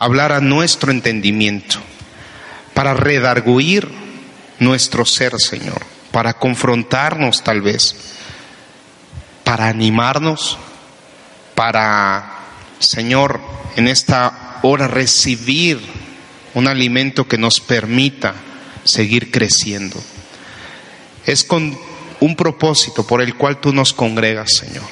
hablar a nuestro entendimiento, para redarguir nuestro ser, Señor, para confrontarnos tal vez, para animarnos, para, Señor, en esta hora recibir un alimento que nos permita seguir creciendo. Es con un propósito por el cual tú nos congregas, Señor.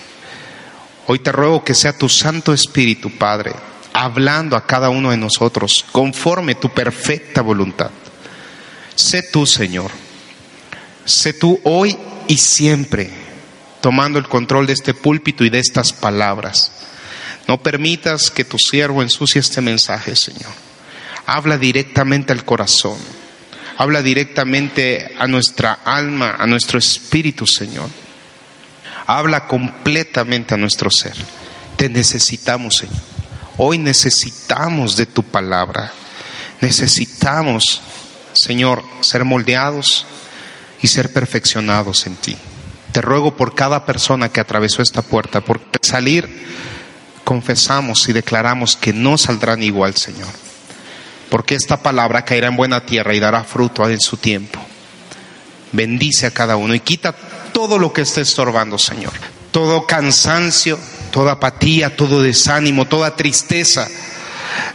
Hoy te ruego que sea tu Santo Espíritu, Padre, hablando a cada uno de nosotros conforme tu perfecta voluntad. Sé tú, Señor. Sé tú hoy y siempre tomando el control de este púlpito y de estas palabras. No permitas que tu siervo ensucie este mensaje, Señor. Habla directamente al corazón. Habla directamente a nuestra alma, a nuestro espíritu, Señor. Habla completamente a nuestro ser. Te necesitamos, Señor. Hoy necesitamos de tu palabra. Necesitamos, Señor, ser moldeados y ser perfeccionados en ti. Te ruego por cada persona que atravesó esta puerta, por salir, confesamos y declaramos que no saldrán igual, Señor porque esta palabra caerá en buena tierra y dará fruto en su tiempo. Bendice a cada uno y quita todo lo que esté estorbando, Señor. Todo cansancio, toda apatía, todo desánimo, toda tristeza,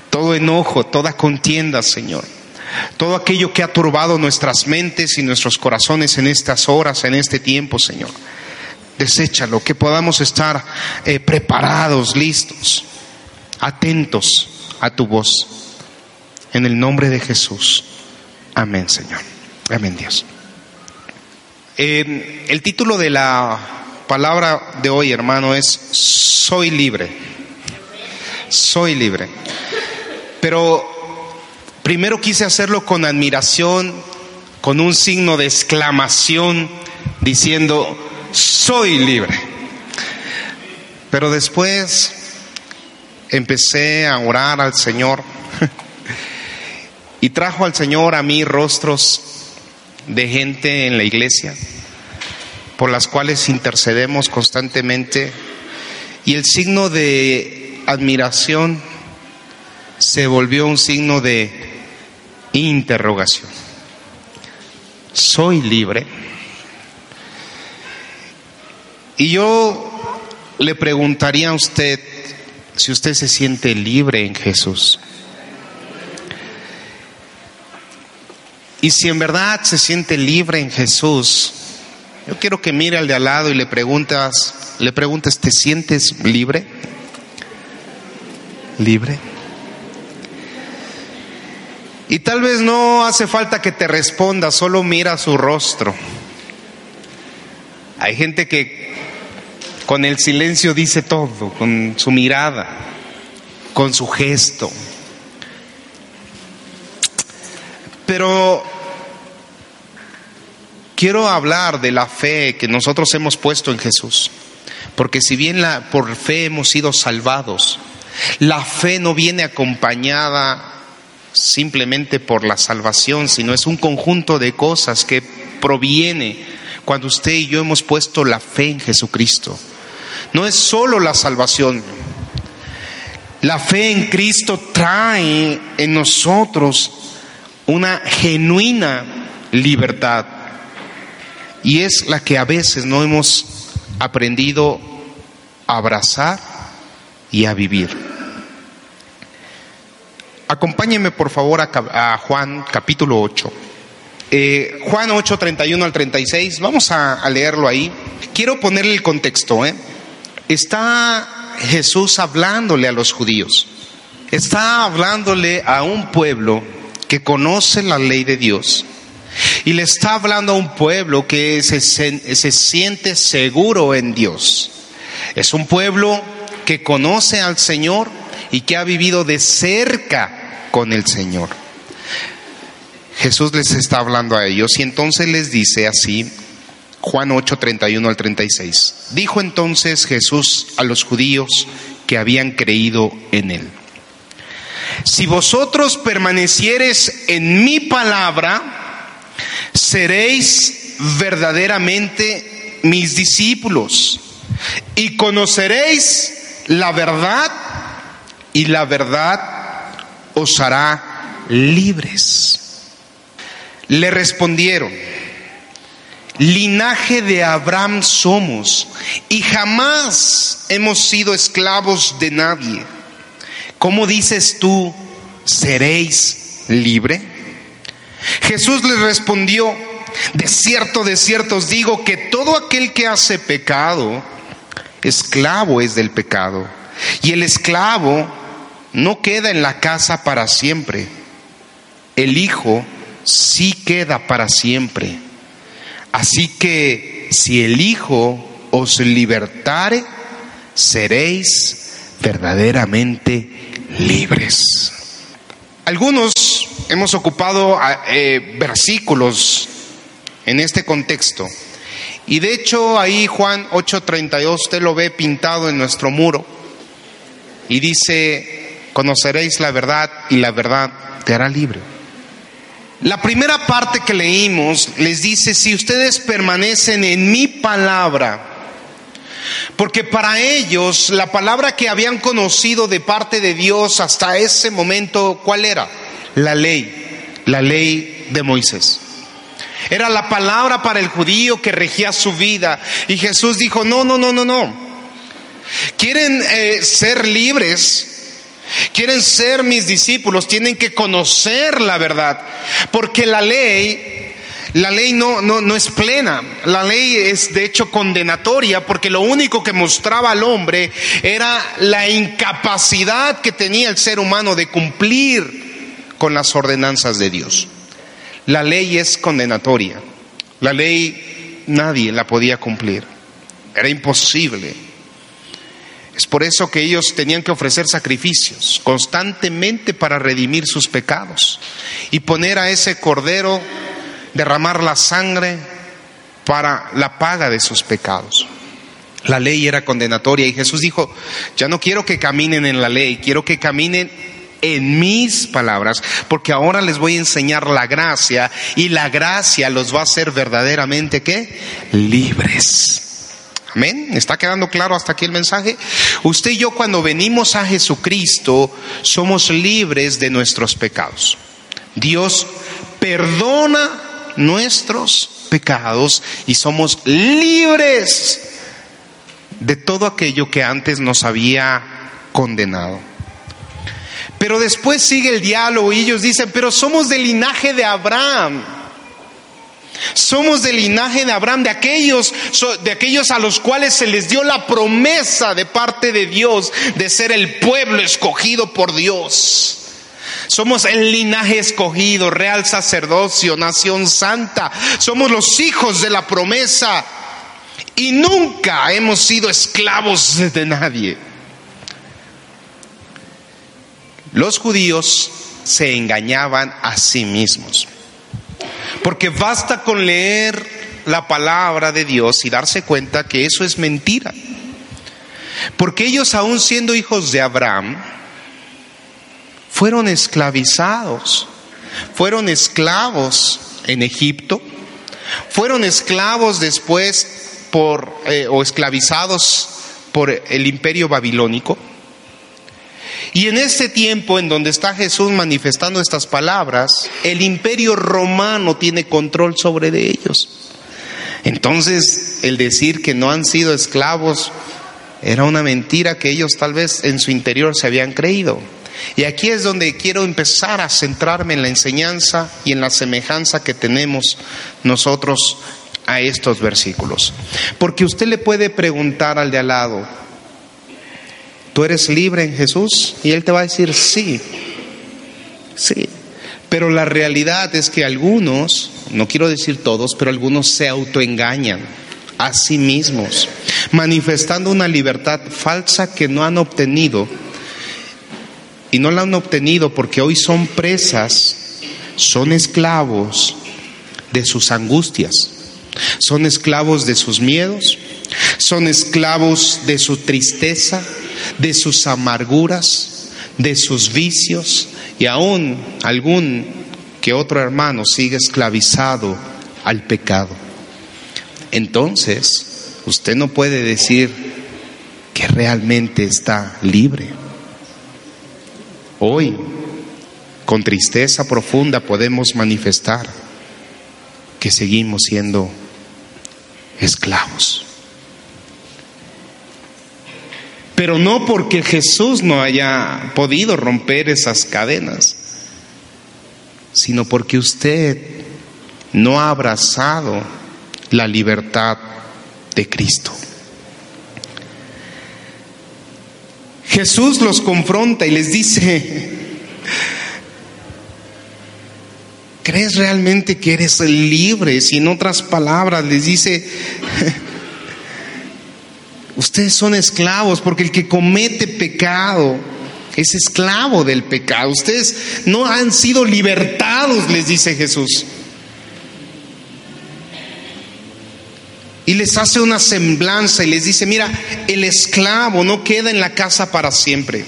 todo enojo, toda contienda, Señor. Todo aquello que ha turbado nuestras mentes y nuestros corazones en estas horas, en este tiempo, Señor. Deséchalo, que podamos estar eh, preparados, listos, atentos a tu voz. En el nombre de Jesús. Amén, Señor. Amén, Dios. el título de la palabra de hoy, hermano, es Soy libre. Soy libre. Pero primero quise hacerlo con admiración, con un signo de exclamación, diciendo, soy libre. Pero después empecé a orar al Señor y trajo al Señor a mí rostros de gente en la iglesia por las cuales intercedemos constantemente y el signo de admiración se volvió un signo de interrogación. ¿Soy libre? Y yo le preguntaría a usted si usted se siente libre en Jesús. Y si en verdad se siente libre en Jesús, yo quiero que mire al de al lado y le preguntas, le preguntas, ¿te sientes libre? ¿Libre? Y tal vez no hace falta que te responda, solo mira su rostro. Hay gente que con el silencio dice todo, con su mirada, con su gesto. Pero quiero hablar de la fe que nosotros hemos puesto en Jesús. Porque si bien la, por fe hemos sido salvados, la fe no viene acompañada simplemente por la salvación, sino es un conjunto de cosas que proviene cuando usted y yo hemos puesto la fe en Jesucristo. No es solo la salvación. La fe en Cristo trae en nosotros una genuina libertad y es la que a veces no hemos aprendido a abrazar y a vivir. Acompáñenme por favor a, Juan capítulo 8. Eh, Juan 8, 31 al 36, vamos a, leerlo ahí. Quiero ponerle el contexto. ¿eh? Está Jesús hablándole a los judíos. Está hablándole a un pueblo que conoce la ley de Dios y le está hablando a un pueblo que se, se, siente seguro en Dios. Es un pueblo que conoce al Señor y que ha vivido de cerca con el Señor. Jesús les está hablando a ellos y entonces les dice así, Juan 8, 31 al 36. Dijo entonces Jesús a los judíos que habían creído en él. Si vosotros permanecieres en mi palabra, seréis verdaderamente mis discípulos y conoceréis la verdad y la verdad os hará libres. Le respondieron, linaje de Abraham somos y jamás hemos sido esclavos de nadie. ¿Cómo dices tú, seréis libre? Jesús les respondió, de cierto, de cierto os digo que todo aquel que hace pecado, esclavo es del pecado. Y el esclavo no queda en la casa para siempre. El Hijo sí queda para siempre. Así que si el Hijo os libertare, seréis verdaderamente libres. Algunos hemos ocupado eh, versículos en este contexto. Y de hecho ahí Juan 8:32 usted lo ve pintado en nuestro muro. Y dice, conoceréis la verdad y la verdad te hará libre. La primera parte que leímos les dice, si ustedes permanecen en mi palabra, porque para ellos la palabra que habían conocido de parte de Dios hasta ese momento, ¿cuál era? La ley, la ley de Moisés. Era la palabra para el judío que regía su vida. Y Jesús dijo, no, no, no, no, no. Quieren eh, ser libres, quieren ser mis discípulos, tienen que conocer la verdad. Porque la ley, la ley no, no, no es plena. La ley es de hecho condenatoria porque lo único que mostraba al hombre era la incapacidad que tenía el ser humano de cumplir con las ordenanzas de Dios. La ley es condenatoria. La ley nadie la podía cumplir. Era imposible. Es por eso que ellos tenían que ofrecer sacrificios constantemente para redimir sus pecados y poner a ese cordero, derramar la sangre para la paga de sus pecados. La ley era condenatoria y Jesús dijo, ya no quiero que caminen en la ley, quiero que caminen en mis palabras, porque ahora les voy a enseñar la gracia y la gracia los va a hacer verdaderamente qué? Libres. Amén. ¿Está quedando claro hasta aquí el mensaje? Usted y yo cuando venimos a Jesucristo somos libres de nuestros pecados. Dios perdona nuestros pecados y somos libres de todo aquello que antes nos había condenado. Pero después sigue el diálogo y ellos dicen, pero somos del linaje de Abraham. Somos del linaje de Abraham, de aquellos, de aquellos a los cuales se les dio la promesa de parte de Dios de ser el pueblo escogido por Dios. Somos el linaje escogido, real sacerdocio, nación santa. Somos los hijos de la promesa y nunca hemos sido esclavos de nadie. Los judíos se engañaban a sí mismos. Porque basta con leer la palabra de Dios y darse cuenta que eso es mentira. Porque ellos, aún siendo hijos de Abraham, fueron esclavizados, fueron esclavos en Egipto, fueron esclavos después por, eh, o esclavizados por el imperio babilónico y en este tiempo en donde está Jesús manifestando estas palabras, el imperio romano tiene control sobre de ellos. Entonces, el decir que no han sido esclavos era una mentira que ellos tal vez en su interior se habían creído. Y aquí es donde quiero empezar a centrarme en la enseñanza y en la semejanza que tenemos nosotros a estos versículos. Porque usted le puede preguntar al de al lado, ¿Tú eres libre en Jesús? Y Él te va a decir, sí, sí. Pero la realidad es que algunos, no quiero decir todos, pero algunos se autoengañan a sí mismos, manifestando una libertad falsa que no han obtenido. Y no la han obtenido porque hoy son presas, son esclavos de sus angustias, son esclavos de sus miedos, son esclavos de su tristeza, de sus amarguras, de sus vicios y aún algún que otro hermano sigue esclavizado al pecado. Entonces, usted no puede decir que realmente está libre. Hoy con tristeza profunda podemos manifestar que seguimos siendo esclavos. Pero no porque Jesús no haya podido romper esas cadenas, sino porque usted no ha abrazado la libertad de Cristo. Jesús los confronta y les dice, ¿crees realmente que eres libre? Si en otras palabras les dice, ustedes son esclavos porque el que comete pecado es esclavo del pecado. Ustedes no han sido libertados, les dice Jesús. Y les hace una semblanza y les dice, mira, el esclavo no queda en la casa para siempre.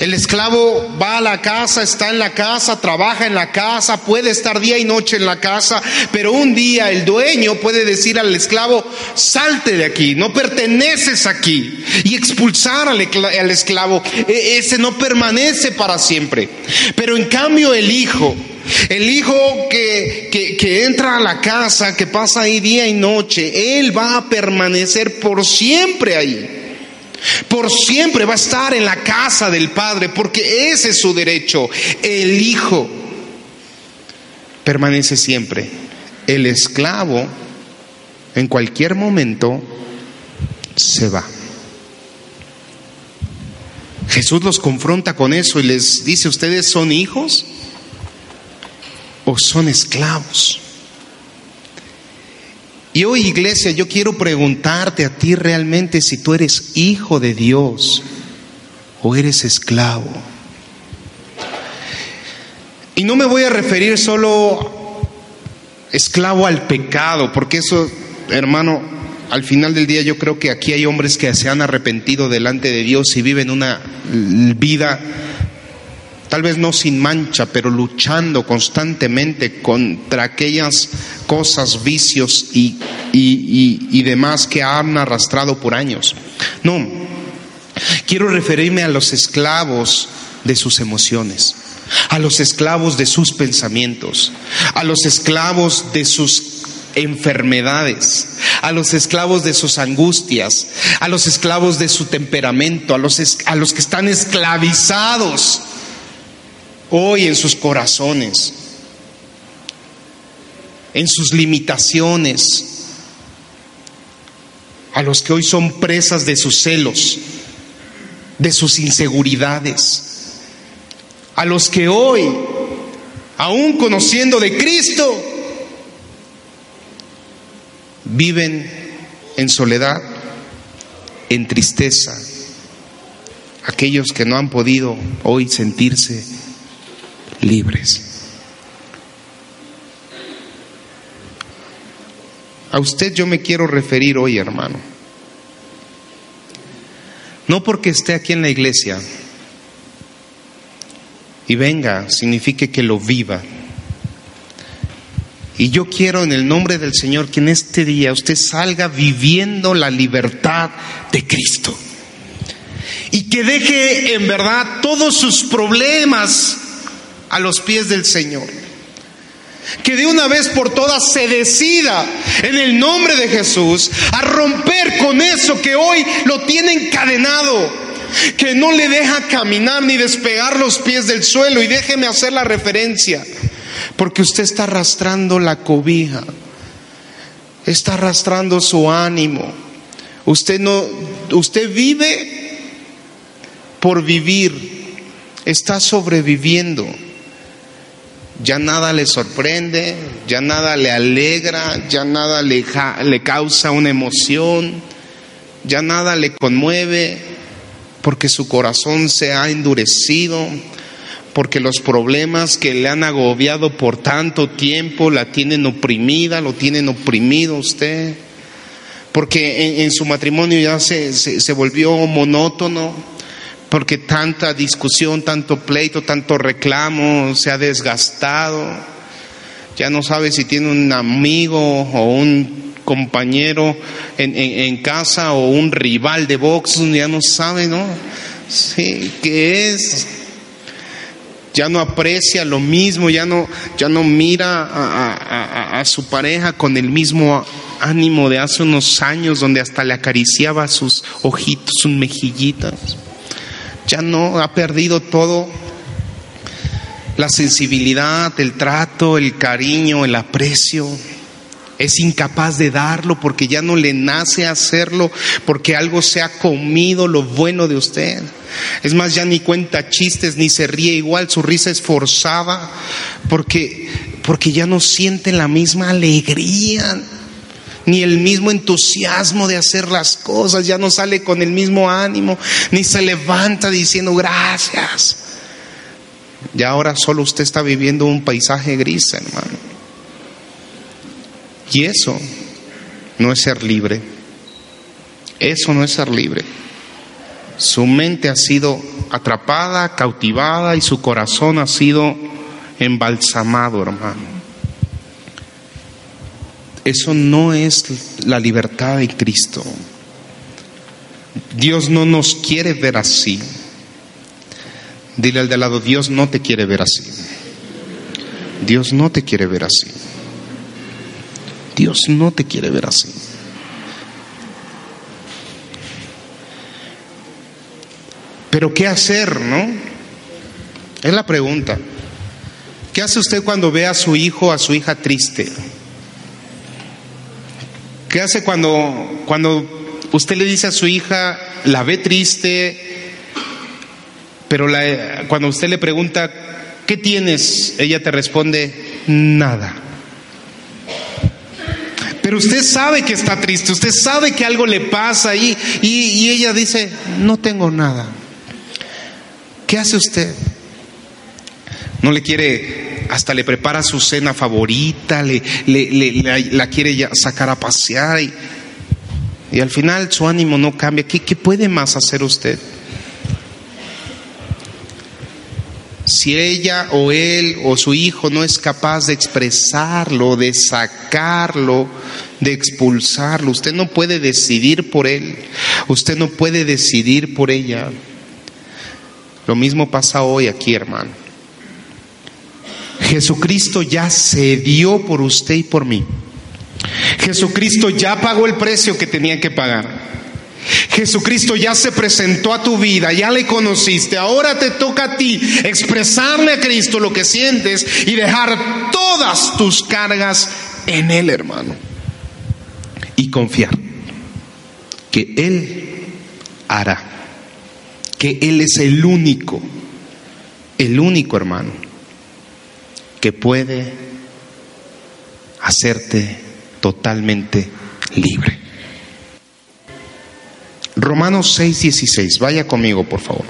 El esclavo va a la casa, está en la casa, trabaja en la casa, puede estar día y noche en la casa, pero un día el dueño puede decir al esclavo, salte de aquí, no perteneces aquí, y expulsar al, esclavo. E, ese no permanece para siempre. Pero en cambio el hijo, el hijo que, que, entra a la casa, que pasa ahí día y noche, él va a permanecer por siempre ahí. Por siempre va a estar en la casa del Padre, porque ese es su derecho. El Hijo permanece siempre. El esclavo, en cualquier momento, se va. Jesús los confronta con eso y les dice, ¿ustedes son hijos o son esclavos? Y hoy, iglesia, yo quiero preguntarte a ti realmente si tú eres hijo de Dios o eres esclavo. Y no me voy a referir solo esclavo al pecado, porque eso, hermano, al final del día yo creo que aquí hay hombres que se han arrepentido delante de Dios y viven una vida tal vez no sin mancha, pero luchando constantemente contra aquellas cosas, vicios y, demás que han arrastrado por años. No, quiero referirme a los esclavos de sus emociones, a los esclavos de sus pensamientos, a los esclavos de sus enfermedades, a los esclavos de sus angustias, a los esclavos de su temperamento, a los, a los que están esclavizados hoy en sus corazones, en sus limitaciones, a los que hoy son presas de sus celos, de sus inseguridades, a los que hoy, aún conociendo de Cristo, viven en soledad, en tristeza, aquellos que no han podido hoy sentirse libres. A usted yo me quiero referir hoy, hermano. No porque esté aquí en la iglesia y venga, signifique que lo viva. Y yo quiero en el nombre del Señor que en este día usted salga viviendo la libertad de Cristo. Y que deje en verdad todos sus problemas a los pies del Señor. Que de una vez por todas se decida en el nombre de Jesús a romper con eso que hoy lo tiene encadenado, que no le deja caminar ni despegar los pies del suelo. Y déjeme hacer la referencia, porque usted está arrastrando la cobija, está arrastrando su ánimo. Usted no, usted vive por vivir, está sobreviviendo ya nada le sorprende, ya nada le alegra, ya nada le, le, causa una emoción, ya nada le conmueve, porque su corazón se ha endurecido, porque los problemas que le han agobiado por tanto tiempo la tienen oprimida, lo tienen oprimido usted, porque en, su matrimonio ya se, se volvió monótono porque tanta discusión, tanto pleito, tanto reclamo se ha desgastado. Ya no sabe si tiene un amigo o un compañero en, casa o un rival de box, ya no sabe, ¿no? Sí, ¿qué es? ya no aprecia lo mismo, ya no, ya no mira a, a, su pareja con el mismo ánimo de hace unos años donde hasta le acariciaba sus ojitos, sus mejillitas. Ya no ha perdido todo, la sensibilidad, el trato, el cariño, el aprecio. Es incapaz de darlo porque ya no le nace hacerlo, porque algo se ha comido lo bueno de usted. Es más, ya ni cuenta chistes, ni se ríe igual, su risa es forzada, porque, porque ya no siente la misma alegría, ni el mismo entusiasmo de hacer las cosas, ya no sale con el mismo ánimo, ni se levanta diciendo gracias. Ya ahora solo usted está viviendo un paisaje gris, hermano. Y eso no es ser libre. Eso no es ser libre. Su mente ha sido atrapada, cautivada y su corazón ha sido embalsamado, hermano. Eso no es la libertad de Cristo. Dios no nos quiere ver así. Dile al de lado, Dios no te quiere ver así. Dios no te quiere ver así. Dios no te quiere ver así. Pero ¿qué hacer, no? Es la pregunta. ¿Qué hace usted cuando ve a su hijo o a su hija triste? ¿Qué hace cuando, cuando usted le dice a su hija, la ve triste, pero cuando usted le pregunta, ¿qué tienes? Ella te responde, nada. Pero usted sabe que está triste, usted sabe que algo le pasa y, y ella dice, no tengo nada. ¿Qué hace usted? No le quiere, hasta le prepara su cena favorita, le, la, quiere sacar a pasear y, y, al final su ánimo no cambia. ¿Qué, ¿Qué puede más hacer usted? Si ella o él o su hijo no es capaz de expresarlo, de sacarlo, de expulsarlo, usted no puede decidir por él, usted no puede decidir por ella. Lo mismo pasa hoy aquí, hermano. Jesucristo ya se dio por usted y por mí. Jesucristo ya pagó el precio que tenía que pagar. Jesucristo ya se presentó a tu vida, ya le conociste, ahora te toca a ti expresarle a Cristo lo que sientes y dejar todas tus cargas en Él, hermano. Y confiar que Él hará que Él es el único, el único hermano que puede hacerte totalmente libre. Romanos 6:16, vaya conmigo por favor.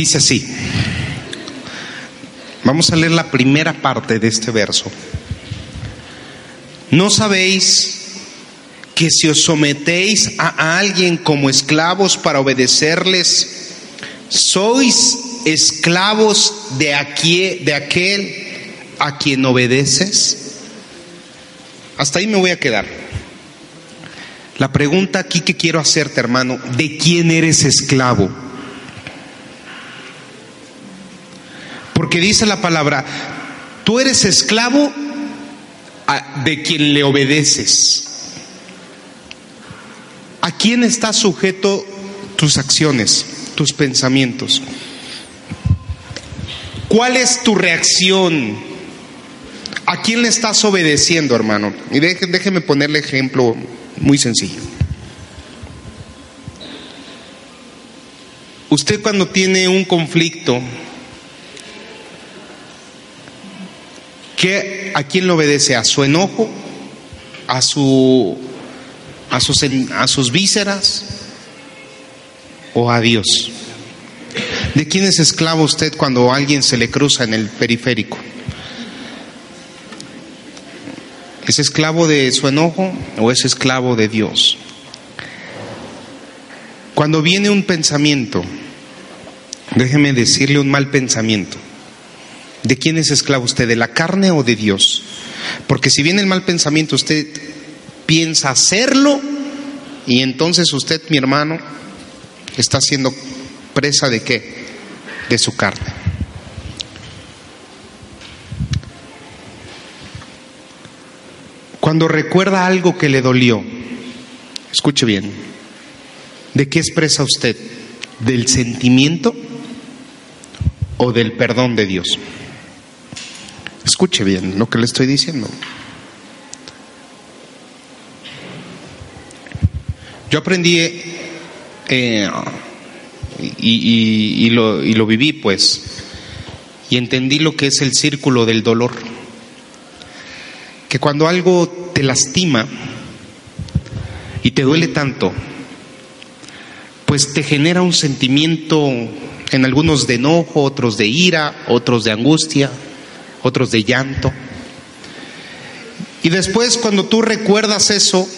Dice así. Vamos a leer la primera parte de este verso. ¿No sabéis que si os sometéis a alguien como esclavos para obedecerles, sois esclavos de, aquí, de aquel a quien obedeces? Hasta ahí me voy a quedar. La pregunta aquí que quiero hacerte, hermano, ¿de quién eres esclavo? Porque dice la palabra, tú eres esclavo de quien le obedeces. ¿A quién está sujeto tus acciones, tus pensamientos? ¿Cuál es tu reacción? ¿A quién le estás obedeciendo, hermano? Y déjeme ponerle ejemplo muy sencillo. Usted cuando tiene un conflicto ¿Qué, ¿A quién le obedece? ¿A su enojo? ¿A, su, a, sus, ¿A sus vísceras? ¿O a Dios? ¿De quién es esclavo usted cuando alguien se le cruza en el periférico? ¿Es esclavo de su enojo o es esclavo de Dios? Cuando viene un pensamiento, déjeme decirle un mal pensamiento. ¿De quién es esclavo usted? ¿De la carne o de Dios? Porque si viene el mal pensamiento, usted piensa hacerlo y entonces usted, mi hermano, está siendo presa de qué? De su carne. Cuando recuerda algo que le dolió, escuche bien, ¿de qué expresa usted? ¿Del sentimiento o del perdón de Dios? Escuche bien lo que le estoy diciendo. Yo aprendí eh, y, lo, y lo viví, pues, y entendí lo que es el círculo del dolor. Que cuando algo te lastima y te duele tanto, pues te genera un sentimiento en algunos de enojo, otros de ira, otros de angustia, otros de llanto. Y después cuando tú recuerdas eso,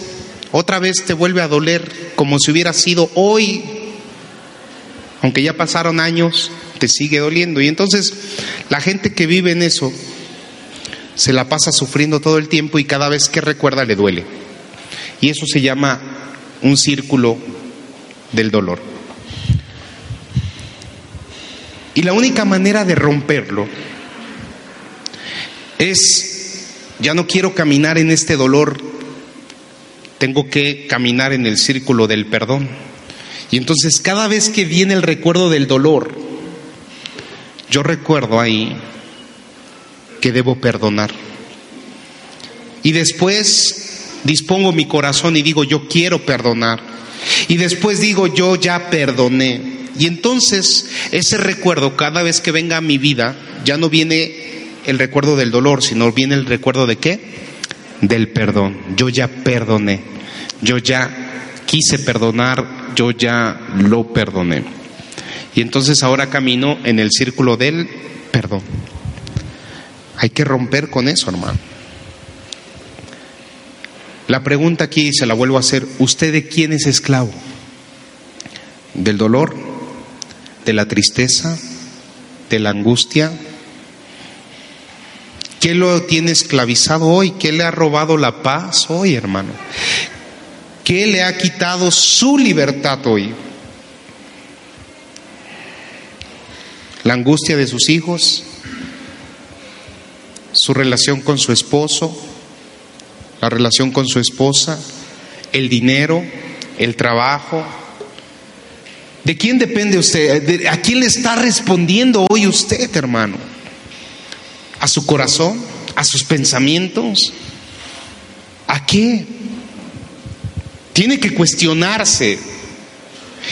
otra vez te vuelve a doler como si hubiera sido hoy, aunque ya pasaron años, te sigue doliendo. Y entonces la gente que vive en eso se la pasa sufriendo todo el tiempo y cada vez que recuerda le duele. Y eso se llama un círculo del dolor. Y la única manera de romperlo es, ya no quiero caminar en este dolor, tengo que caminar en el círculo del perdón. Y entonces cada vez que viene el recuerdo del dolor, yo recuerdo ahí que debo perdonar. Y después dispongo mi corazón y digo, yo quiero perdonar. Y después digo, yo ya perdoné. Y entonces ese recuerdo, cada vez que venga a mi vida, ya no viene el recuerdo del dolor, sino viene el recuerdo de qué? Del perdón. Yo ya perdoné, yo ya quise perdonar, yo ya lo perdoné. Y entonces ahora camino en el círculo del perdón. Hay que romper con eso, hermano. La pregunta aquí se la vuelvo a hacer, ¿usted de quién es esclavo? ¿Del dolor? ¿De la tristeza? ¿De la angustia? ¿Qué lo tiene esclavizado hoy? ¿Qué le ha robado la paz hoy, hermano? ¿Qué le ha quitado su libertad hoy? La angustia de sus hijos, su relación con su esposo, la relación con su esposa, el dinero, el trabajo. ¿De quién depende usted? ¿A quién le está respondiendo hoy usted, hermano? A su corazón, a sus pensamientos. ¿A qué? Tiene que cuestionarse.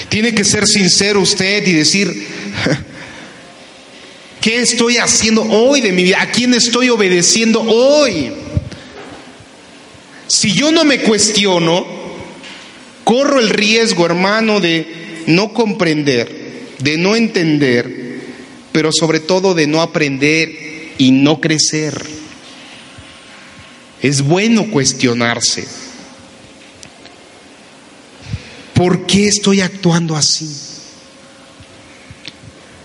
Tiene que ser sincero usted y decir, ¿qué estoy haciendo hoy de mi vida? ¿A quién estoy obedeciendo hoy? Si yo no me cuestiono, corro el riesgo, hermano, de no comprender, de no entender, pero sobre todo de no aprender y no crecer. Es bueno cuestionarse. ¿Por qué estoy actuando así?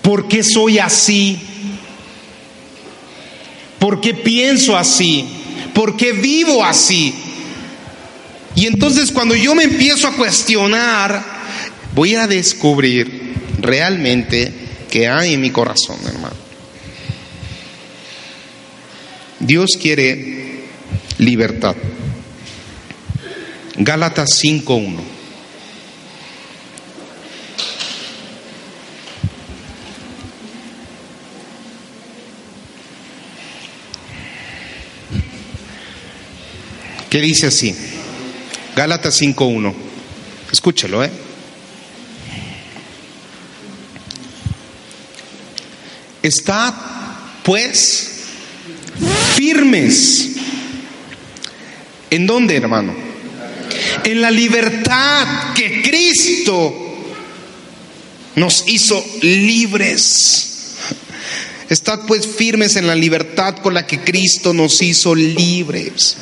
¿Por qué soy así? ¿Por qué pienso así? ¿Por qué vivo así? Y entonces cuando yo me empiezo a cuestionar, voy a descubrir realmente que hay en mi corazón, hermano. Dios quiere libertad. Gálatas 5.1. ¿Qué dice así? Gálatas 5.1. Escúchelo, ¿eh? Está, pues, firmes. ¿En dónde, hermano? En la libertad que Cristo nos hizo libres. Estad pues firmes en la libertad con la que Cristo nos hizo libres.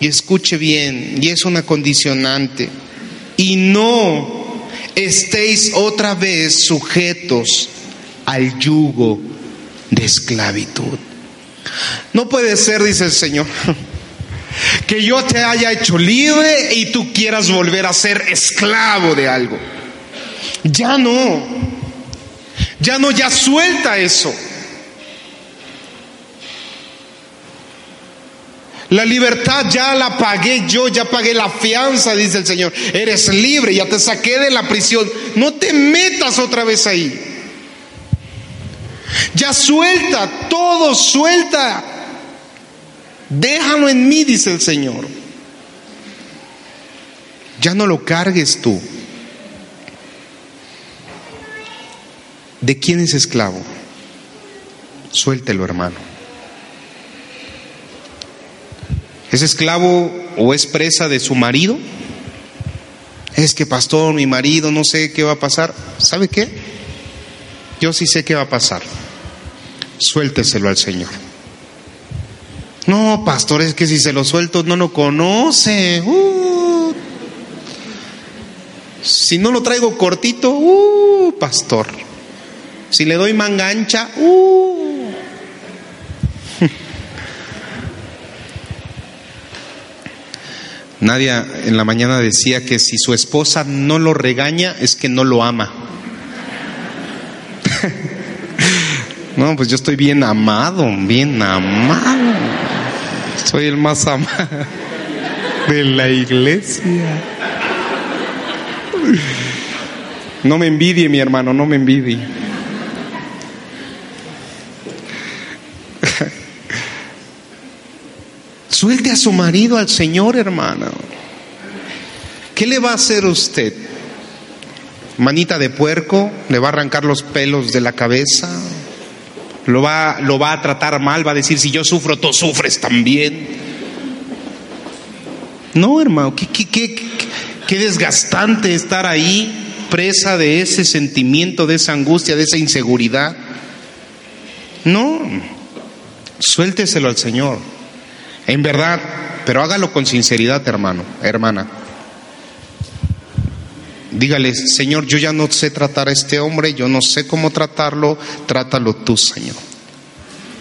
Y escuche bien, y es una condicionante. y no estéis otra vez sujetos al yugo de esclavitud. No puede ser, dice el Señor, que yo te haya hecho libre y tú quieras volver a ser esclavo de algo. Ya no, ya no, ya suelta eso. La libertad ya la pagué yo, ya pagué la fianza, dice el Señor. Eres libre, ya te saqué de la prisión. No te metas otra vez ahí. Ya suelta, todo suelta. Déjalo en mí, dice el Señor. Ya no lo cargues tú. ¿De quién es esclavo? Suéltelo, hermano. ¿Es esclavo o es presa de su marido? Es que, pastor, mi marido, no sé qué va a pasar. ¿Sabe qué? Yo sí sé qué va a pasar. Suélteselo al Señor. No, pastor, es que si se lo suelto no lo conoce. Uh. Si no lo traigo cortito, uh, pastor. Si le doy manga ancha, uh. Nadia en la mañana decía que si su esposa no lo regaña es que no lo ama. No, pues yo estoy bien amado, bien amado. Soy el más amado de la iglesia. No me envidie, mi hermano, no me envidie. Suelte a su marido al Señor, hermano. ¿Qué le va a hacer usted? Manita de puerco, le va a arrancar los pelos de la cabeza, lo va, lo va a tratar mal, va a decir, si yo sufro, tú sufres también. No, hermano, qué, qué, qué, qué desgastante estar ahí, presa de ese sentimiento, de esa angustia, de esa inseguridad. No, suélteselo al Señor. En verdad, pero hágalo con sinceridad, hermano, hermana. Dígale, Señor, yo ya no sé tratar a este hombre, yo no sé cómo tratarlo, trátalo tú, Señor.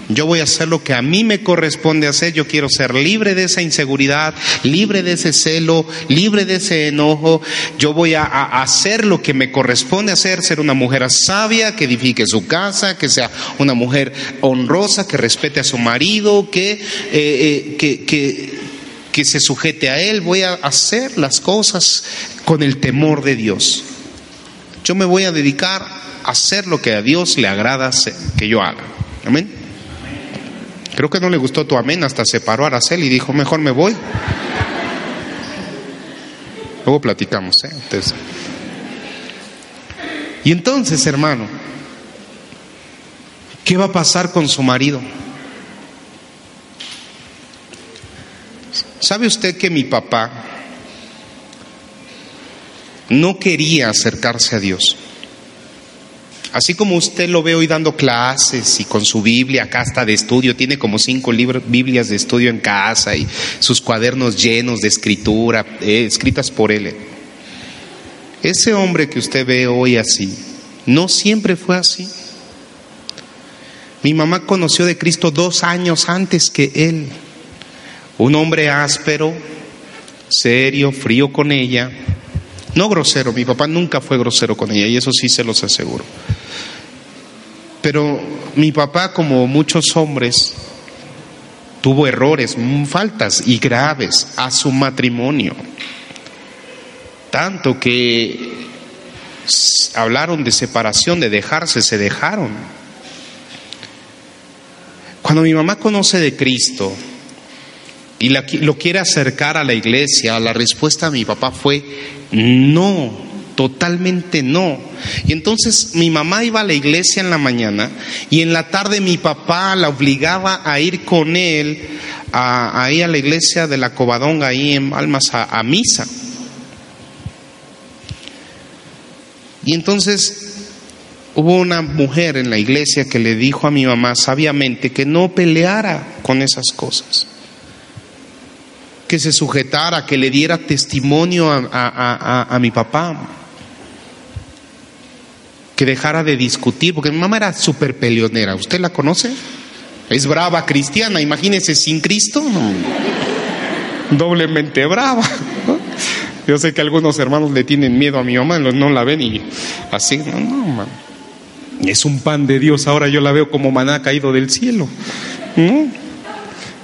Yo voy a hacer lo que a mí me corresponde hacer. Yo quiero ser libre de esa inseguridad, libre de ese celo, libre de ese enojo. Yo voy a, hacer lo que me corresponde hacer, ser una mujer sabia, que edifique su casa, que sea una mujer honrosa, que respete a su marido, que, eh, eh, que, que se sujete a él. Voy a hacer las cosas con el temor de Dios. Yo me voy a dedicar a hacer lo que a Dios le agrada que yo haga. Amén. Creo que no le gustó tu amén, hasta se paró Aracel y dijo, mejor me voy. Luego platicamos, ¿eh? Y entonces, hermano, ¿qué va a pasar con su marido? ¿Sabe usted que mi papá no quería acercarse a Dios? Así como usted lo ve hoy dando clases y con su Biblia, está de estudio, tiene como cinco libros, Biblias de estudio en casa y sus cuadernos llenos de escritura, eh, escritas por él. Ese hombre que usted ve hoy así, no siempre fue así. Mi mamá conoció de Cristo dos años antes que él. Un hombre áspero, serio, frío con ella. No grosero, mi papá nunca fue grosero con ella y eso sí se los aseguro. Pero mi papá, como muchos hombres, tuvo errores, faltas y graves a su matrimonio. Tanto que hablaron de separación, de dejarse, se dejaron. Cuando mi mamá conoce de Cristo y lo quiere acercar a la iglesia, la respuesta de mi papá fue no totalmente no. Y entonces mi mamá iba a la iglesia en la mañana y en la tarde mi papá la obligaba a ir con él a, ahí a la iglesia de la Covadonga, ahí en Almas, a, misa. Y entonces hubo una mujer en la iglesia que le dijo a mi mamá sabiamente que no peleara con esas cosas. Que se sujetara, que le diera testimonio a, a, a, mi papá, que dejara de discutir, porque mi mamá era súper peleonera. ¿Usted la conoce? Es brava cristiana, imagínese sin Cristo, doblemente brava. Yo sé que algunos hermanos le tienen miedo a mi mamá, no la ven y así, no, no, Es un pan de Dios, ahora yo la veo como maná caído del cielo.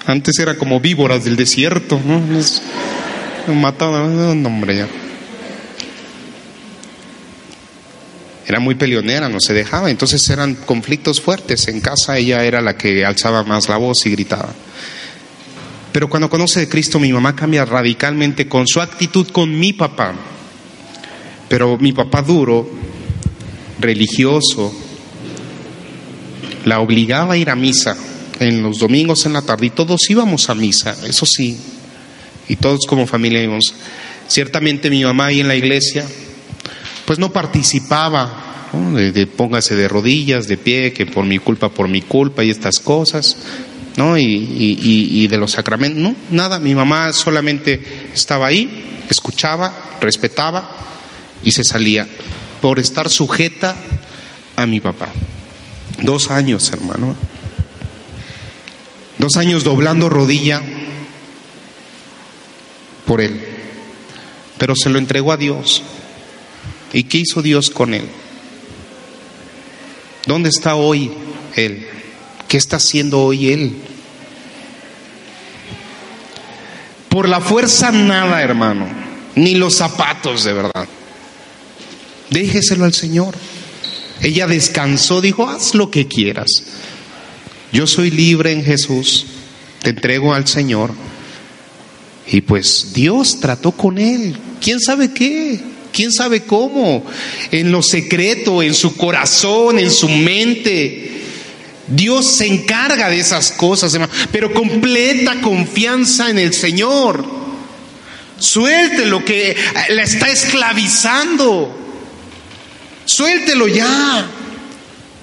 Antes era como víboras del desierto, ¿no? Es, mataban, no, hombre, ya. Era muy peleonera, no se dejaba, entonces eran conflictos fuertes. En casa ella era la que alzaba más la voz y gritaba. Pero cuando conoce de Cristo, mi mamá cambia radicalmente con su actitud con mi papá. Pero mi papá duro, religioso, la obligaba a ir a misa en los domingos en la tarde y todos íbamos a misa, eso sí, y todos como familia íbamos. Ciertamente mi mamá ahí en la iglesia, pues no participaba, De, póngase de rodillas, de pie, que por mi culpa, por mi culpa y estas cosas, ¿no? Y, y de los sacramentos, no, nada, mi mamá solamente estaba ahí, escuchaba, respetaba y se salía por estar sujeta a mi papá. Dos años, hermano. Dos años doblando rodilla por él. Pero se lo entregó a Dios. ¿Y qué hizo Dios con él? ¿Dónde está hoy él? ¿Qué está haciendo hoy él? Por la fuerza nada, hermano, ni los zapatos de verdad. Déjeselo al Señor. Ella descansó, dijo, haz lo que quieras. Yo soy libre en Jesús, te entrego al Señor. Y pues Dios trató con él. ¿Quién sabe qué? ¿Quién sabe cómo? En lo secreto, en su corazón, en su mente. Dios se encarga de esas cosas. Pero completa confianza en el Señor. Suelte lo que la está esclavizando. Suéltelo ya.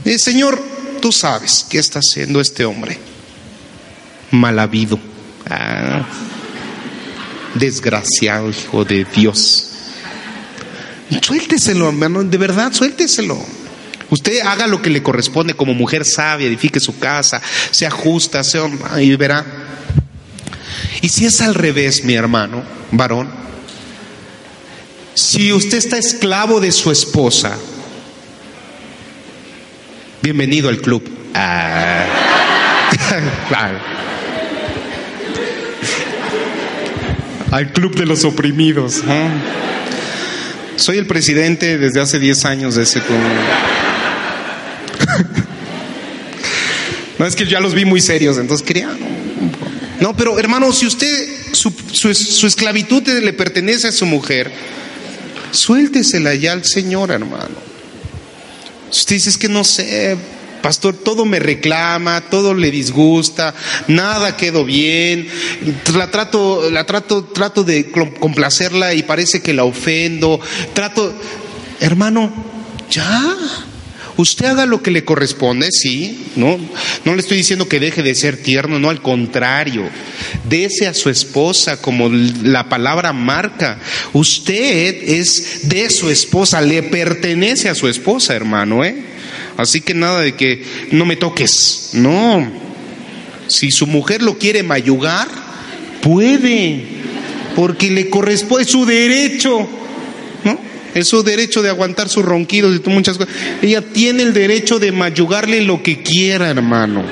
El Señor, tú sabes qué está haciendo este hombre. Mal habido. Ah, desgraciado hijo de Dios. Suélteselo, hermano, de verdad, suélteselo. Usted haga lo que le corresponde como mujer sabia, edifique su casa, sea justa, sea, y verá. Y si es al revés, mi hermano, varón, si usted está esclavo de su esposa, bienvenido al club. Ah. al club de los oprimidos. Soy el presidente desde hace 10 años de ese club. no es que ya los vi muy serios, entonces quería. No, pero hermano, si usted, su, su esclavitud le pertenece a su mujer, suéltesela ya al Señor, hermano. Usted dice, es que no sé, pastor, todo me reclama, todo le disgusta, nada quedó bien, la trato, la trato, trato de complacerla y parece que la ofendo, trato, hermano, ya, Usted haga lo que le corresponde, sí, no, no le estoy diciendo que deje de ser tierno, no, al contrario, dese a su esposa como la palabra marca. Usted es de su esposa, le pertenece a su esposa, hermano, ¿eh? Así que nada de que no me toques, no. Si su mujer lo quiere mayugar, puede, porque le corresponde su derecho. Es su derecho de aguantar sus ronquidos y muchas cosas. Ella tiene el derecho de mayugarle lo que quiera, hermano.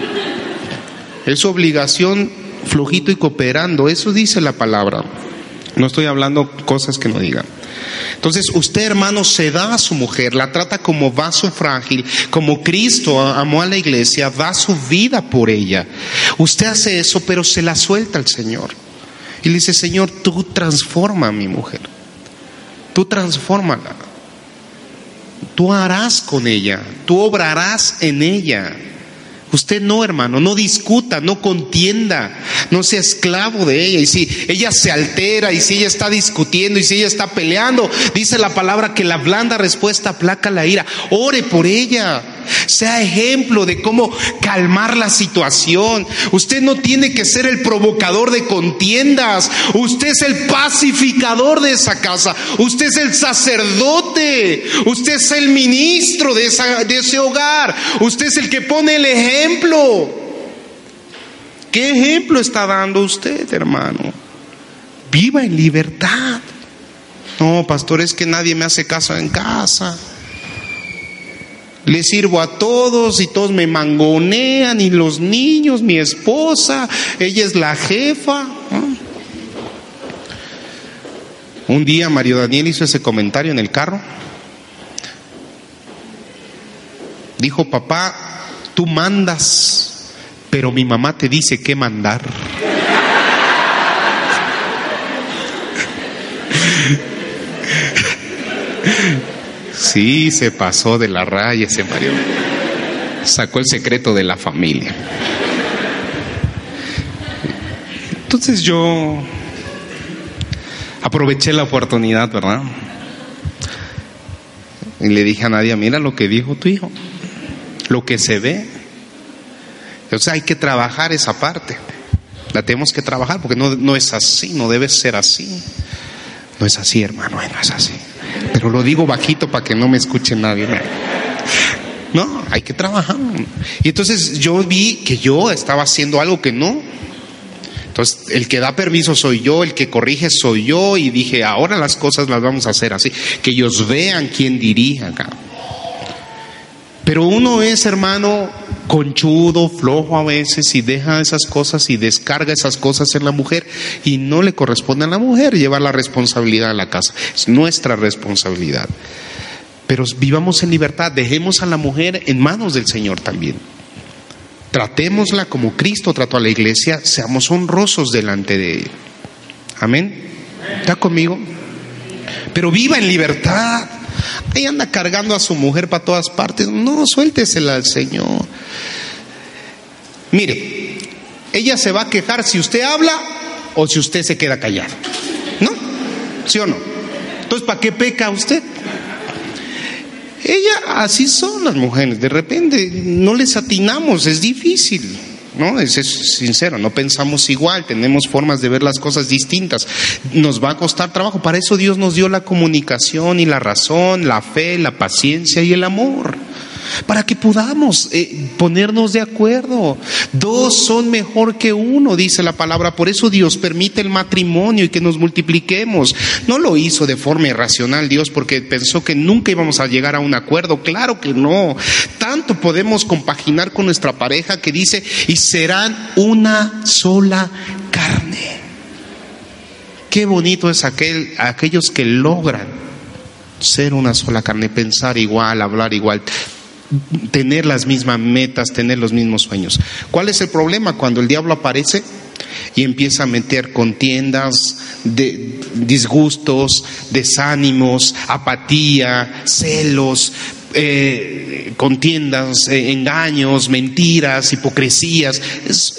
Es su obligación flojito y cooperando. Eso dice la palabra. No estoy hablando cosas que no digan. Entonces usted, hermano, se da a su mujer, la trata como vaso frágil, como Cristo amó a la iglesia, da su vida por ella. Usted hace eso, pero se la suelta al Señor. Y le dice, Señor, tú transforma a mi mujer. Tú transfórmala. Tú harás con ella. Tú obrarás en ella. Usted no, hermano, no discuta, no contienda, no sea esclavo de ella. Y si ella se altera, y si ella está discutiendo, y si ella está peleando, dice la palabra que la blanda respuesta aplaca la ira. Ore por ella, Sea ejemplo de cómo calmar la situación. Usted no tiene que ser el provocador de contiendas. Usted es el pacificador de esa casa. Usted es el sacerdote. Usted es el ministro de, ese hogar. Usted es el que pone el ejemplo. ¿Qué ejemplo está dando usted, hermano? Viva en libertad. No, pastor, es que nadie me hace caso en casa. Le sirvo a todos y todos me mangonean y los niños, mi esposa, ella es la jefa. Un día Mario Daniel hizo ese comentario en el carro. Dijo, papá, tú mandas, pero mi mamá te dice qué mandar. Sí, se pasó de la raya ese Mario. Sacó el secreto de la familia. Entonces yo aproveché la oportunidad, ¿verdad? Y le dije a Nadia, mira lo que dijo tu hijo, lo que se ve. O sea, hay que trabajar esa parte. La tenemos que trabajar porque no, no es así, no debe ser así. No es así, hermano, no es así. Pero lo digo bajito para que no me escuche nadie. No, hay que trabajar. Y entonces yo vi que yo estaba haciendo algo que no. Entonces, el que da permiso soy yo, el que corrige soy yo, y dije, ahora las cosas las vamos a hacer así, que ellos vean quién dirige acá. Pero uno es, hermano, conchudo, flojo a veces y deja esas cosas y descarga esas cosas en la mujer y no le corresponde a la mujer llevar la responsabilidad a la casa. Es nuestra responsabilidad. Pero vivamos en libertad, dejemos a la mujer en manos del Señor también. Tratémosla como Cristo trató a la iglesia, seamos honrosos delante de Él. Amén. ¿Está conmigo? Pero viva en libertad. Ahí anda cargando a su mujer para todas partes. No, suéltesela al Señor. Mire, ella se va a quejar si usted habla o si usted se queda callado. ¿No? ¿Sí o no? Entonces, ¿para qué peca usted? Ella, así son las mujeres. De repente no les atinamos, es difícil. ¿No? Es, es, sincero, no pensamos igual, tenemos formas de ver las cosas distintas. Nos va a costar trabajo, para eso Dios nos dio la comunicación y la razón, la fe, la paciencia y el amor para que podamos eh, ponernos de acuerdo. Dos son mejor que uno, dice la palabra. Por eso Dios permite el matrimonio y que nos multipliquemos. No lo hizo de forma irracional Dios porque pensó que nunca íbamos a llegar a un acuerdo. Claro que no. Tanto podemos compaginar con nuestra pareja que dice, y serán una sola carne. Qué bonito es aquel, aquellos que logran ser una sola carne, pensar igual, hablar igual tener las mismas metas, tener los mismos sueños. ¿Cuál es el problema? Cuando el diablo aparece y empieza a meter contiendas, de, disgustos, desánimos, apatía, celos, eh, contiendas, eh, engaños, mentiras, hipocresías.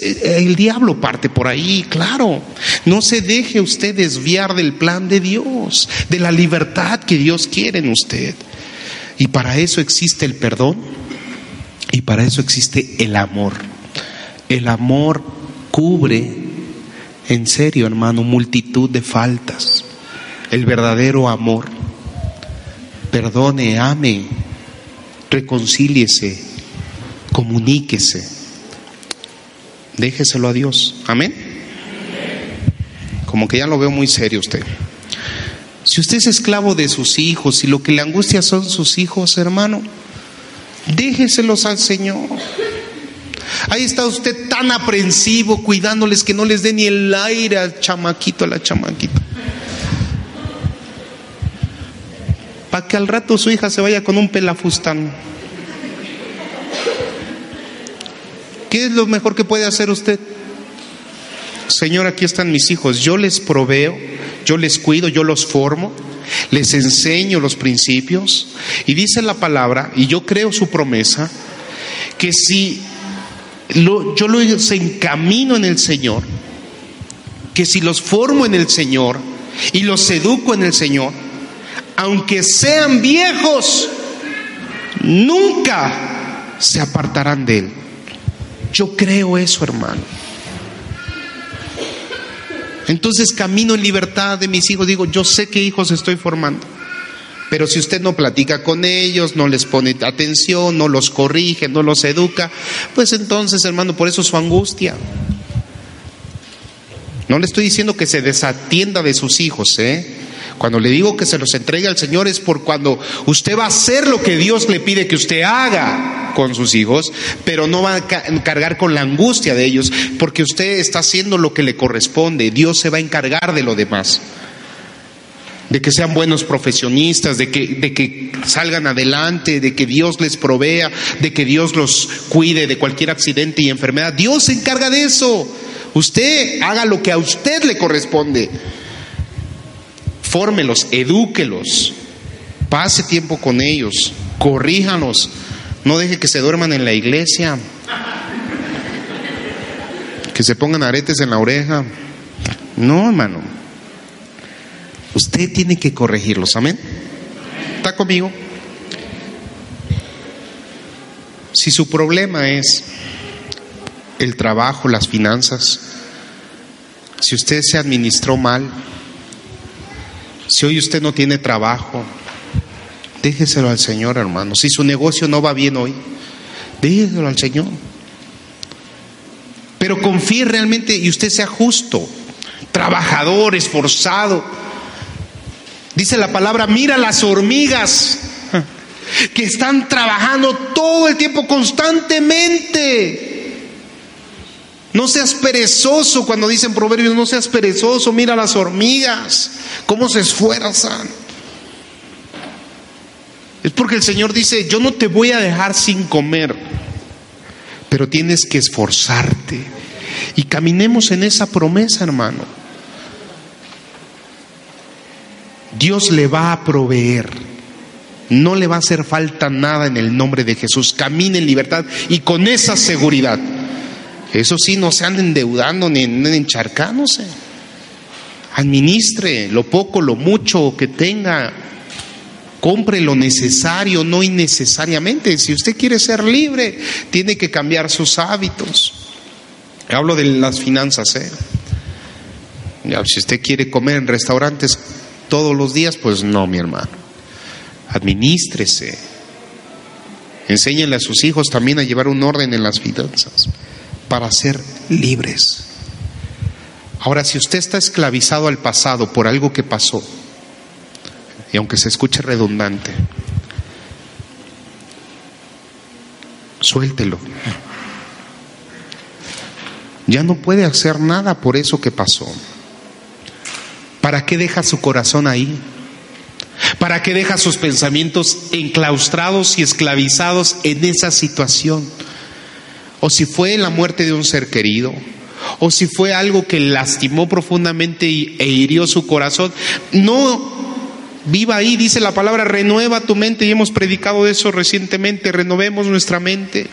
Eh, el diablo parte por ahí, claro. No se deje usted desviar del plan de Dios, de la libertad que Dios quiere en usted. Y para eso existe el perdón y para eso existe el amor. El amor cubre, en serio hermano, multitud de faltas. El verdadero amor. Perdone, ame, reconcíliese, comuníquese. Déjeselo a Dios. Amén. Como que ya lo veo muy serio usted. Si usted es esclavo de sus hijos y lo que le angustia son sus hijos, hermano, déjeselos al Señor. Ahí está usted tan aprensivo cuidándoles que no les dé ni el aire al chamaquito, a la chamaquita. Para que al rato su hija se vaya con un pelafustán. ¿Qué es lo mejor que puede hacer usted? Señor, aquí están mis hijos, yo les proveo yo les cuido, yo los formo, les enseño los principios. Y dice la palabra, y yo creo su promesa, que si yo los encamino en el Señor, que si los formo en el Señor y los educo en el Señor, aunque sean viejos, nunca se apartarán de él. Yo creo eso, hermano. Entonces camino en libertad de mis hijos. Digo, yo sé qué hijos estoy formando. Pero si usted no platica con ellos, no les pone atención, no los corrige, no los educa, pues entonces, hermano, por eso su angustia. No le estoy diciendo que se desatienda de sus hijos, ¿eh? Cuando le digo que se los entregue al Señor es por cuando usted va a hacer lo que Dios le pide que usted haga con sus hijos, pero no va a cargar con la angustia de ellos, porque usted está haciendo lo que le corresponde. Dios se va a encargar de lo demás de que sean buenos profesionistas, de que, de que salgan adelante, de que Dios les provea, de que Dios los cuide de cualquier accidente y enfermedad. Dios se encarga de eso. Usted haga lo que a usted le corresponde. Fórmelos, edúquelos, pase tiempo con ellos, corríjanos, no deje que se duerman en la iglesia, que se pongan aretes en la oreja. No, hermano. Usted tiene que corregirlos, amén. ¿Está conmigo? Si su problema es el trabajo, las finanzas, si usted se administró mal, si hoy usted no tiene trabajo, déjeselo al Señor, hermano. Si su negocio no va bien hoy, déjeselo al Señor. Pero confíe realmente y usted sea justo, trabajador, esforzado Dice la palabra, mira las hormigas que están trabajando todo el tiempo constantemente. No seas perezoso cuando dicen proverbios, no seas perezoso, mira las hormigas, cómo se esfuerzan. Es porque el Señor dice, yo no te voy a dejar sin comer, pero tienes que esforzarte. Y caminemos en esa promesa, hermano. Dios le va a proveer. No le va a hacer falta nada en el nombre de Jesús. Camine en libertad y con esa seguridad. Eso sí, no se ande endeudando ni encharcándose. Administre lo poco, lo mucho que tenga. Compre lo necesario, no innecesariamente. Si usted quiere ser libre, tiene que cambiar sus hábitos. Hablo de las finanzas. ¿eh? Si usted quiere comer en restaurantes, todos los días, pues no, mi hermano. Administrese. Enséñenle a sus hijos también a llevar un orden en las finanzas para ser libres. Ahora, si usted está esclavizado al pasado por algo que pasó, y aunque se escuche redundante, suéltelo. Ya no puede hacer nada por eso que pasó. ¿Para qué deja su corazón ahí? ¿Para qué deja sus pensamientos enclaustrados y esclavizados en esa situación? O si fue la muerte de un ser querido, o si fue algo que lastimó profundamente e hirió su corazón, no viva ahí, dice la palabra, renueva tu mente y hemos predicado eso recientemente, renovemos nuestra mente.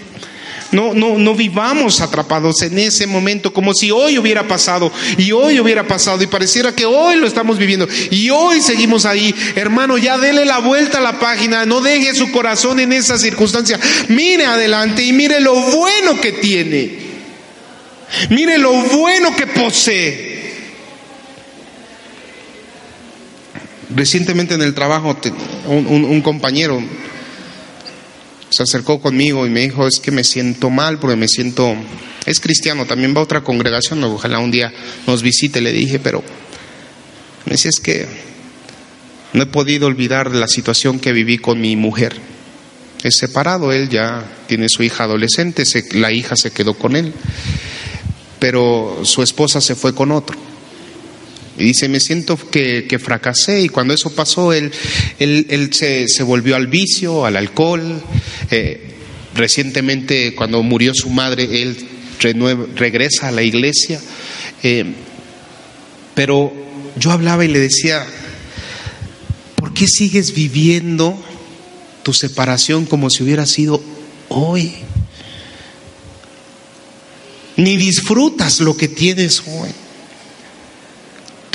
No, no, no vivamos atrapados en ese momento como si hoy hubiera pasado y hoy hubiera pasado y pareciera que hoy lo estamos viviendo y hoy seguimos ahí. Hermano, ya dele la vuelta a la página, no deje su corazón en esa circunstancia. Mire adelante y mire lo bueno que tiene. Mire lo bueno que posee. Recientemente en el trabajo, un, un compañero se acercó conmigo y me dijo, es que me siento mal porque me siento, es cristiano, también va a otra congregación, ojalá un día nos visite, le dije, pero me decía, es que no he podido olvidar la situación que viví con mi mujer. Es separado, él ya tiene su hija adolescente, la hija se quedó con él, pero su esposa se fue con otro. Y dice, me siento que, fracasé y cuando eso pasó, él, él, se, volvió al vicio, al alcohol. Eh, recientemente, cuando murió su madre, él regresa a la iglesia. Eh, pero yo hablaba y le decía, ¿por qué sigues viviendo tu separación como si hubiera sido hoy? Ni disfrutas lo que tienes hoy.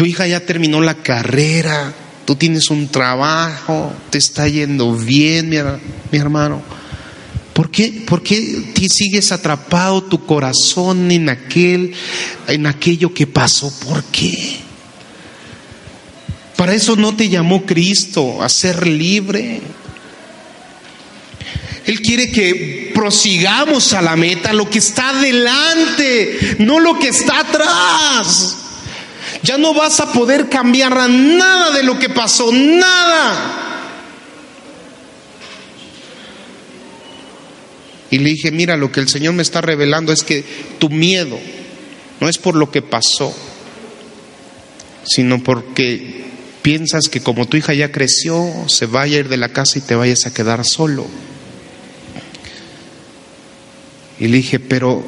Tu hija ya terminó la carrera, tú tienes un trabajo, te está yendo bien, mi, hermano. ¿Por qué, ¿Por qué te sigues atrapado tu corazón en aquel, en aquello que pasó? ¿Por qué? Para eso no te llamó Cristo, a ser libre. Él quiere que prosigamos a la meta, lo que está adelante, no lo que está atrás. Ya no vas a poder cambiar nada de lo que pasó, nada. Y le dije, mira, lo que el Señor me está revelando es que tu miedo no es por lo que pasó, sino porque piensas que como tu hija ya creció, se vaya a ir de la casa y te vayas a quedar solo. Y le dije, pero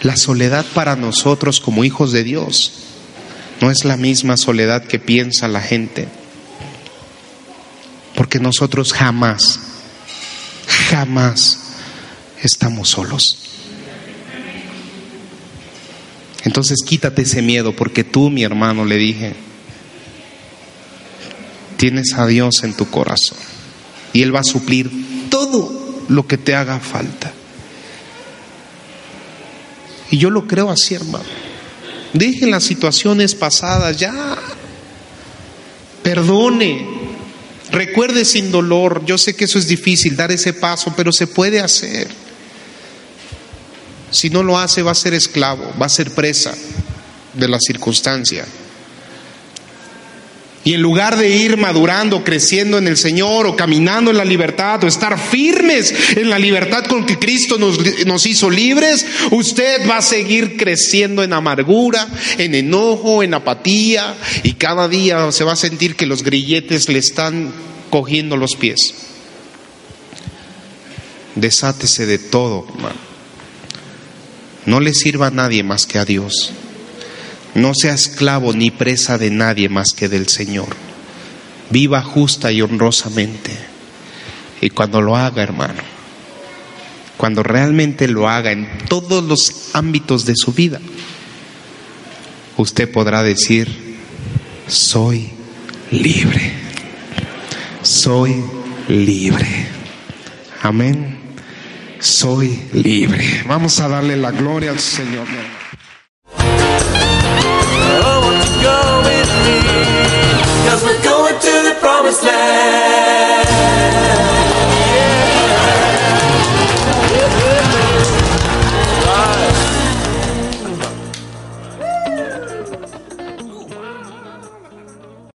la soledad para nosotros como hijos de Dios no es la misma soledad que piensa la gente. Porque nosotros jamás, jamás estamos solos. Entonces quítate ese miedo porque tú, mi hermano, le dije, tienes a Dios en tu corazón y Él va a suplir todo lo que te haga falta. Y yo lo creo así, hermano. Dejen las situaciones pasadas ya. Perdone. Recuerde sin dolor. Yo sé que eso es difícil, dar ese paso, pero se puede hacer. Si no lo hace, va a ser esclavo, va a ser presa de la circunstancia. Y en lugar de ir madurando, creciendo en el Señor o caminando en la libertad o estar firmes en la libertad con que Cristo nos, nos, hizo libres, usted va a seguir creciendo en amargura, en enojo, en apatía y cada día se va a sentir que los grilletes le están cogiendo los pies. Desátese de todo, hermano. No le sirva a nadie más que a Dios. No sea esclavo ni presa de nadie más que del Señor. Viva justa y honrosamente. Y cuando lo haga, hermano, cuando realmente lo haga en todos los ámbitos de su vida, usted podrá decir, soy libre. Soy libre. Amén soy libre. Vamos a darle la gloria al Señor. Cause we're going to the promised land.